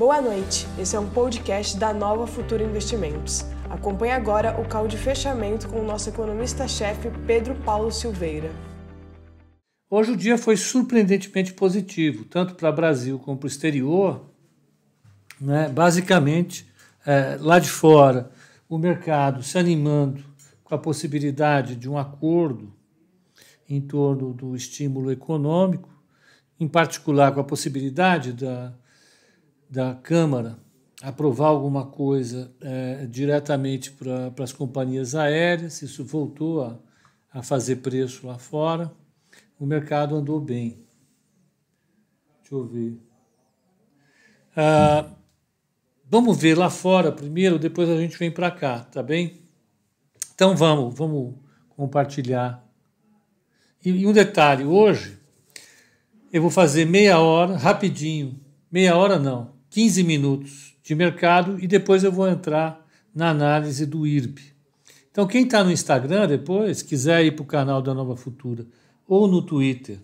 Boa noite, esse é um podcast da Nova Futura Investimentos. Acompanhe agora o call de fechamento com o nosso economista-chefe Pedro Paulo Silveira. Hoje o dia foi surpreendentemente positivo, tanto para o Brasil como para o exterior. Né? Basicamente, é, lá de fora, o mercado se animando com a possibilidade de um acordo em torno do estímulo econômico, em particular com a possibilidade da, da Câmara aprovar alguma coisa é, diretamente para as companhias aéreas, isso voltou a, a fazer preço lá fora, o mercado andou bem. Deixa eu ver. Ah, vamos ver lá fora primeiro, depois a gente vem para cá, tá bem? Então vamos, vamos compartilhar. E, e um detalhe, hoje eu vou fazer meia hora, rapidinho, meia hora não, 15 minutos de mercado e depois eu vou entrar na análise do IRB. Então, quem está no Instagram depois, quiser ir para o canal da Nova Futura, ou no Twitter,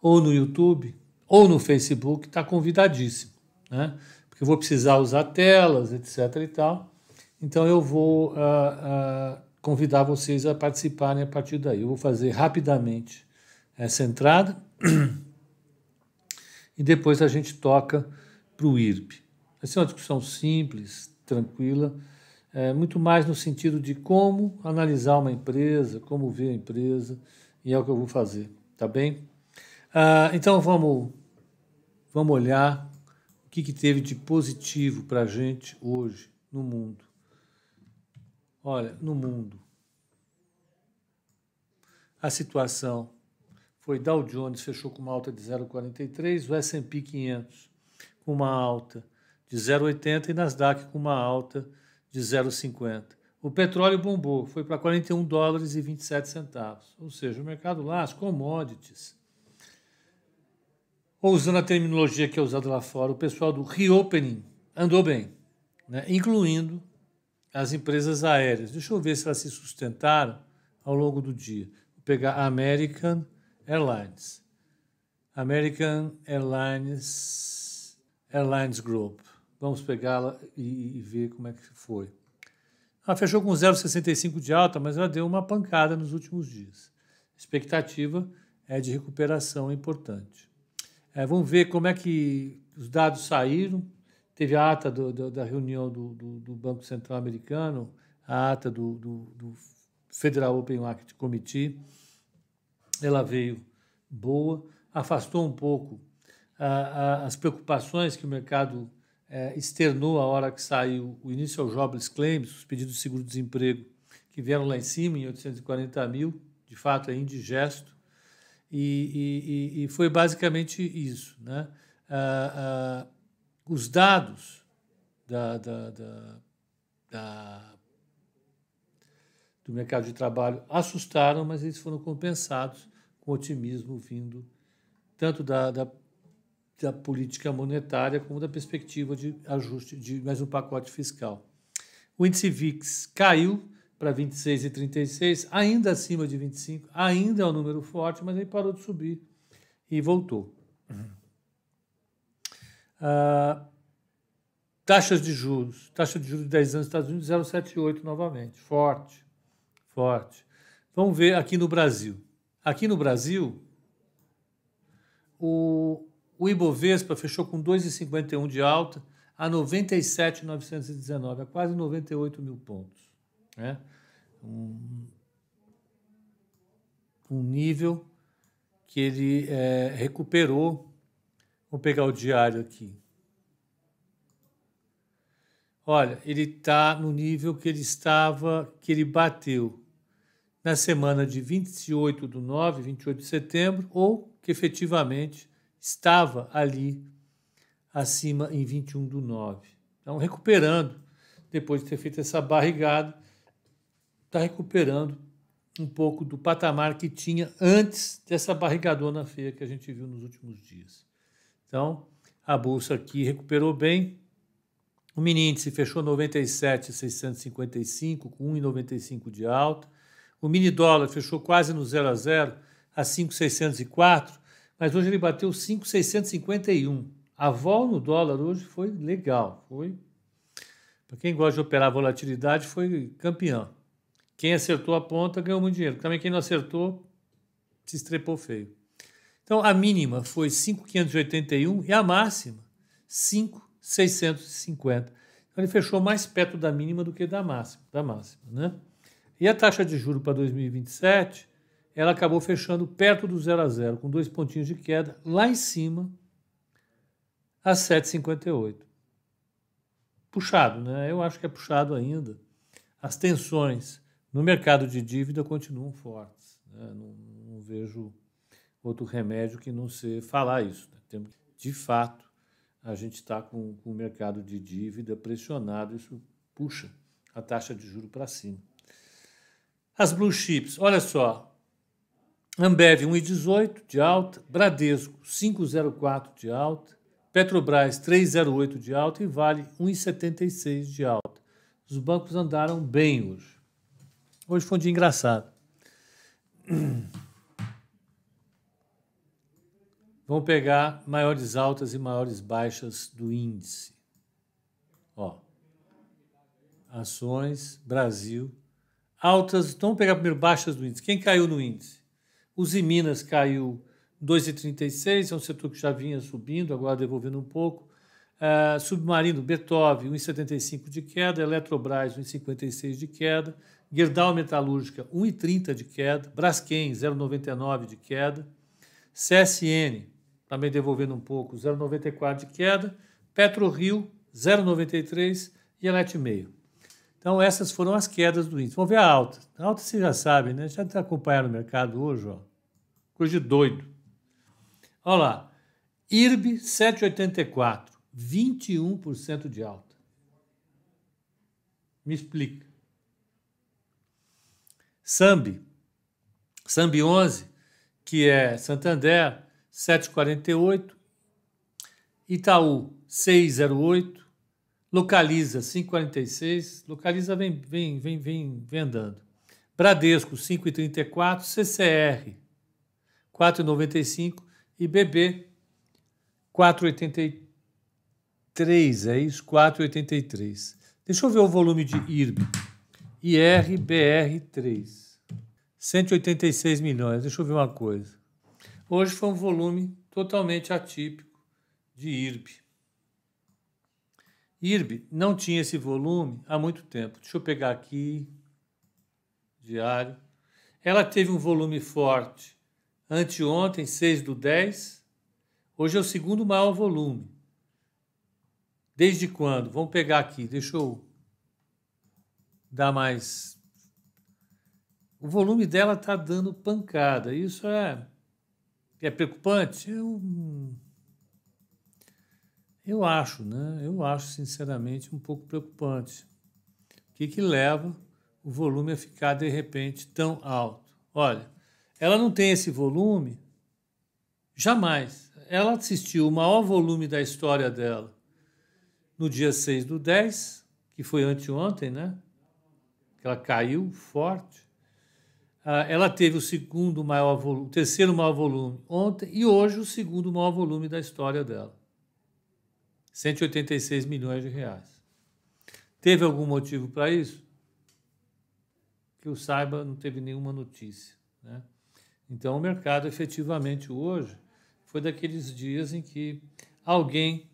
ou no YouTube, ou no Facebook, está convidadíssimo. Né? Porque eu vou precisar usar telas, etc. e tal. Então eu vou uh, uh, convidar vocês a participarem a partir daí. Eu vou fazer rapidamente essa entrada e depois a gente toca para o IRB. Vai ser uma discussão simples, tranquila, é, muito mais no sentido de como analisar uma empresa, como ver a empresa, e é o que eu vou fazer, tá bem? Ah, então vamos, vamos olhar o que, que teve de positivo para a gente hoje no mundo. Olha, no mundo, a situação foi Dow Jones fechou com uma alta de 0,43, o S&P 500 com uma alta de 0,80 e Nasdaq com uma alta de 0,50. O petróleo bombou, foi para 41 dólares e 27 centavos. Ou seja, o mercado lá, as commodities, ou usando a terminologia que é usada lá fora, o pessoal do reopening andou bem, né? incluindo as empresas aéreas. Deixa eu ver se elas se sustentaram ao longo do dia. Vou pegar a American Airlines. American Airlines Airlines Group. Vamos pegá-la e, e, ver como é que foi. Ela fechou com 0,65 de alta, mas ela deu uma pancada nos últimos dias. Expectativa é de recuperação importante. É, vamos ver como é que os dados saíram teve a ata do, do, da reunião do, do, Banco Central Americano, a ata do, Federal Open Market Committee. Ela veio boa, afastou um pouco as preocupações que o mercado é, externou a hora que saiu o Initial Jobless Claims, os pedidos de seguro-desemprego, que vieram lá em cima, em 840 mil, de fato é indigesto, e, e, e foi basicamente isso. Né? Os dados da, da, da, da, do mercado de trabalho assustaram, mas eles foram compensados com otimismo vindo tanto da, da, da política monetária como da perspectiva de ajuste de mais um pacote fiscal. O índice VIX caiu para 26,36, ainda acima de 25, ainda é um número forte, mas aí parou de subir e voltou. Uhum. Ah, taxas de juros. Taxa de juros de 10 anos nos Estados Unidos, 0,78 novamente. Forte, forte. Vamos ver aqui no Brasil. Aqui no Brasil, o, o Ibovespa fechou com 2,51 de alta a 97,919, a quase 98 mil pontos. Né? Um, um nível que ele é, recuperou Vou pegar o diário aqui. Olha, ele está no nível que ele estava, que ele bateu na semana de 28 do 9, 28 de setembro, ou que efetivamente estava ali acima em 21 do 9. Então, recuperando, depois de ter feito essa barrigada, está recuperando um pouco do patamar que tinha antes dessa barrigadona feia que a gente viu nos últimos dias. Então, a bolsa aqui recuperou bem. O mini índice fechou 97,655 com 1,95 de alta. O mini dólar fechou quase no 0 a 0 a 5,604, mas hoje ele bateu 5,651. A vol no dólar hoje foi legal, foi. Para quem gosta de operar volatilidade, foi campeão. Quem acertou a ponta ganhou muito dinheiro. Também quem não acertou se estrepou feio. Então a mínima foi 5,581 e a máxima 5,650. Então ele fechou mais perto da mínima do que da máxima, da máxima, né? E a taxa de juro para 2027, ela acabou fechando perto do zero a zero, com dois pontinhos de queda lá em cima, a 7,58. Puxado, né? Eu acho que é puxado ainda. As tensões no mercado de dívida continuam fortes. Né? Não, não, vejo outro remédio que não ser falar isso. Né? De fato, a gente está com, com o mercado de dívida pressionado, isso puxa a taxa de juro para cima. As blue chips, olha só, Ambev 1,18 de alta, Bradesco 5,04 de alta, Petrobras 3,08 de alta e Vale 1,76 de alta. Os bancos andaram bem hoje. Hoje foi um dia engraçado. Vamos pegar maiores altas e maiores baixas do índice. Ó. Ações, Brasil. Altas, vamos pegar primeiro baixas do índice. Quem caiu no índice? Os Minas caiu 2,36, é um setor que já vinha subindo, agora devolvendo um pouco. Uh, Submarino, Beethoven, 1,75 de queda. Eletrobras, 1,56 de queda. Gerdau Metalúrgica, 1,30 de queda. Braskem, 0,99 de queda. CSN, também devolvendo um pouco, 0,94 de queda, PetroRio, 0,93 e Elet meio. Então, essas foram as quedas do índice. Vamos ver a alta. A alta você já sabe, né? Já está acompanhando o mercado hoje, ó. Coisa de doido. Olha lá. IRB 7,84, 21% de alta. Me explica. SAMB, SAMB 11, que é Santander, 748, Itaú 608, Localiza 546, Localiza vem, vem, vem, vem, vem andando. Bradesco 5,34, CCR 4,95 e BB 4,83, é isso? 4,83. Deixa eu ver o volume de IRB. IRBR3. 186 milhões. Deixa eu ver uma coisa. Hoje foi um volume totalmente atípico de IRB. IRB não tinha esse volume há muito tempo. Deixa eu pegar aqui, diário. Ela teve um volume forte anteontem, 6 do 10. Hoje é o segundo maior volume. Desde quando? Vamos pegar aqui, deixa eu dar mais. O volume dela está dando pancada. Isso é é preocupante? Eu, eu acho, né? Eu acho, sinceramente, um pouco preocupante. O que, que leva o volume a ficar, de repente, tão alto? Olha, ela não tem esse volume jamais. Ela assistiu o maior volume da história dela no dia 6 do 10, que foi anteontem, né? Ela caiu forte. Ah, ela teve o segundo maior volume, o terceiro maior volume ontem e hoje o segundo maior volume da história dela. 186 milhões de reais. Teve algum motivo para isso? Que eu saiba, não teve nenhuma notícia. Né? Então, o mercado efetivamente hoje foi daqueles dias em que alguém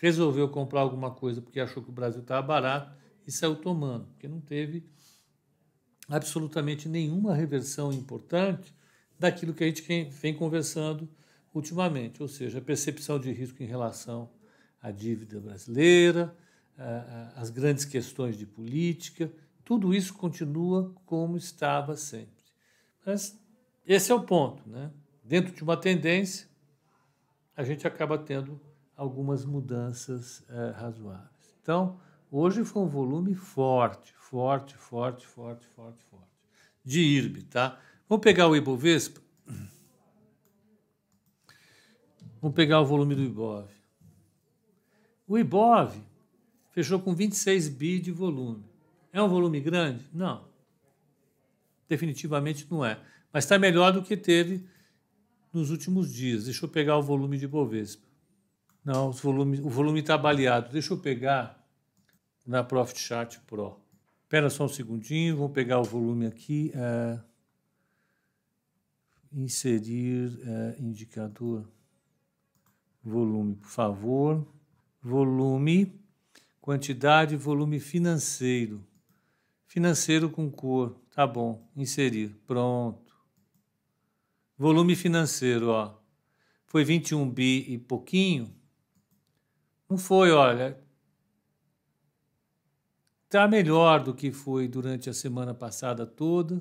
resolveu comprar alguma coisa porque achou que o Brasil estava barato e saiu tomando, porque não teve absolutamente nenhuma reversão importante daquilo que a gente vem conversando ultimamente, ou seja, a percepção de risco em relação à dívida brasileira, as grandes questões de política, tudo isso continua como estava sempre. Mas esse é o ponto, né? Dentro de uma tendência, a gente acaba tendo algumas mudanças é, razoáveis. Então, hoje foi um volume forte, forte, forte, forte, forte, forte. De IRB, tá? Vamos pegar o Ibovespa. Vamos pegar o volume do Ibov. O Ibov fechou com 26 bi de volume. É um volume grande? Não. Definitivamente não é. Mas está melhor do que teve nos últimos dias. Deixa eu pegar o volume de Ibovespa. Não, o volume está baleado. Deixa eu pegar na Profit Chart Pro. Espera só um segundinho, vou pegar o volume aqui. É, inserir é, indicador. Volume, por favor. Volume, quantidade, volume financeiro. Financeiro com cor. Tá bom, inserir. Pronto. Volume financeiro, ó. Foi 21 bi e pouquinho. Não foi, olha. Tá melhor do que foi durante a semana passada toda,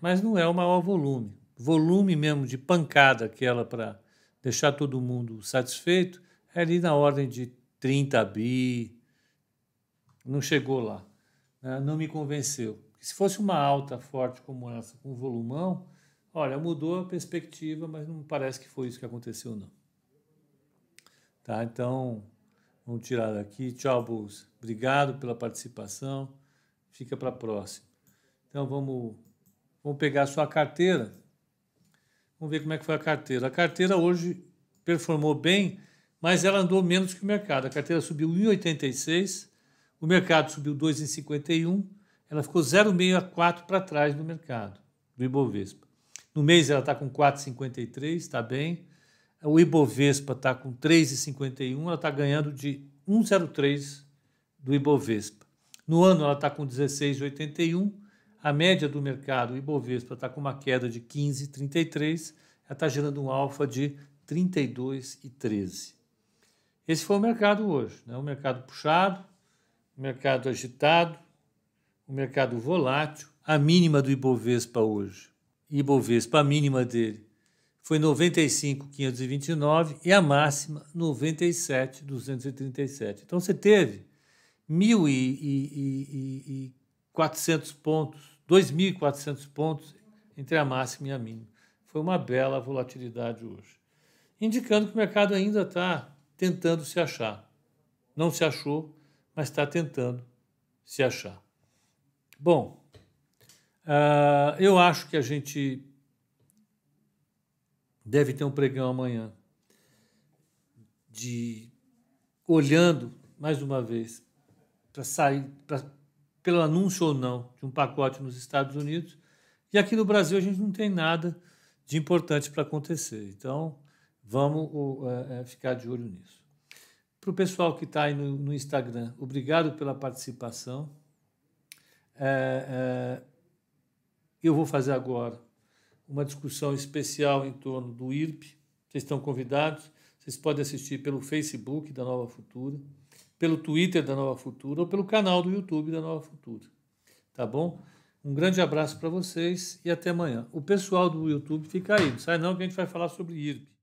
mas não é o maior volume. Volume mesmo de pancada, aquela para deixar todo mundo satisfeito, é ali na ordem de 30 bi. Não chegou lá. Né? Não me convenceu. Se fosse uma alta forte como essa, com volumão, olha, mudou a perspectiva, mas não parece que foi isso que aconteceu, não. Tá, então, vamos tirar daqui. Tchau, Bolsa. Obrigado pela participação. Fica para a próxima. Então, vamos, vamos pegar a sua carteira. Vamos ver como é que foi a carteira. A carteira hoje performou bem, mas ela andou menos que o mercado. A carteira subiu 1,86, o mercado subiu 2,51 ela ficou 0,64 para trás do mercado, do Ibovespa. No mês ela está com 4,53, está bem. O Ibovespa está com 3,51, ela está ganhando de 1,03 do Ibovespa. No ano ela está com 16,81, a média do mercado, o Ibovespa, está com uma queda de 15,33, ela está gerando um alfa de 32,13. Esse foi o mercado hoje, né? um mercado puxado, um mercado agitado, o mercado volátil, a mínima do Ibovespa hoje. Ibovespa, a mínima dele, foi 95,529 e a máxima 97,237. Então você teve 1.400 pontos, 2.400 pontos entre a máxima e a mínima. Foi uma bela volatilidade hoje. Indicando que o mercado ainda está tentando se achar. Não se achou, mas está tentando se achar. Bom, uh, eu acho que a gente deve ter um pregão amanhã de olhando mais uma vez para sair pra, pelo anúncio ou não de um pacote nos Estados Unidos e aqui no Brasil a gente não tem nada de importante para acontecer. Então vamos uh, ficar de olho nisso. Para o pessoal que está aí no, no Instagram, obrigado pela participação. É, é, eu vou fazer agora uma discussão especial em torno do IRP. Vocês estão convidados. Vocês podem assistir pelo Facebook da Nova Futura, pelo Twitter da Nova Futura ou pelo canal do YouTube da Nova Futura. Tá bom? Um grande abraço para vocês e até amanhã. O pessoal do YouTube fica aí, não sai não que a gente vai falar sobre IRP.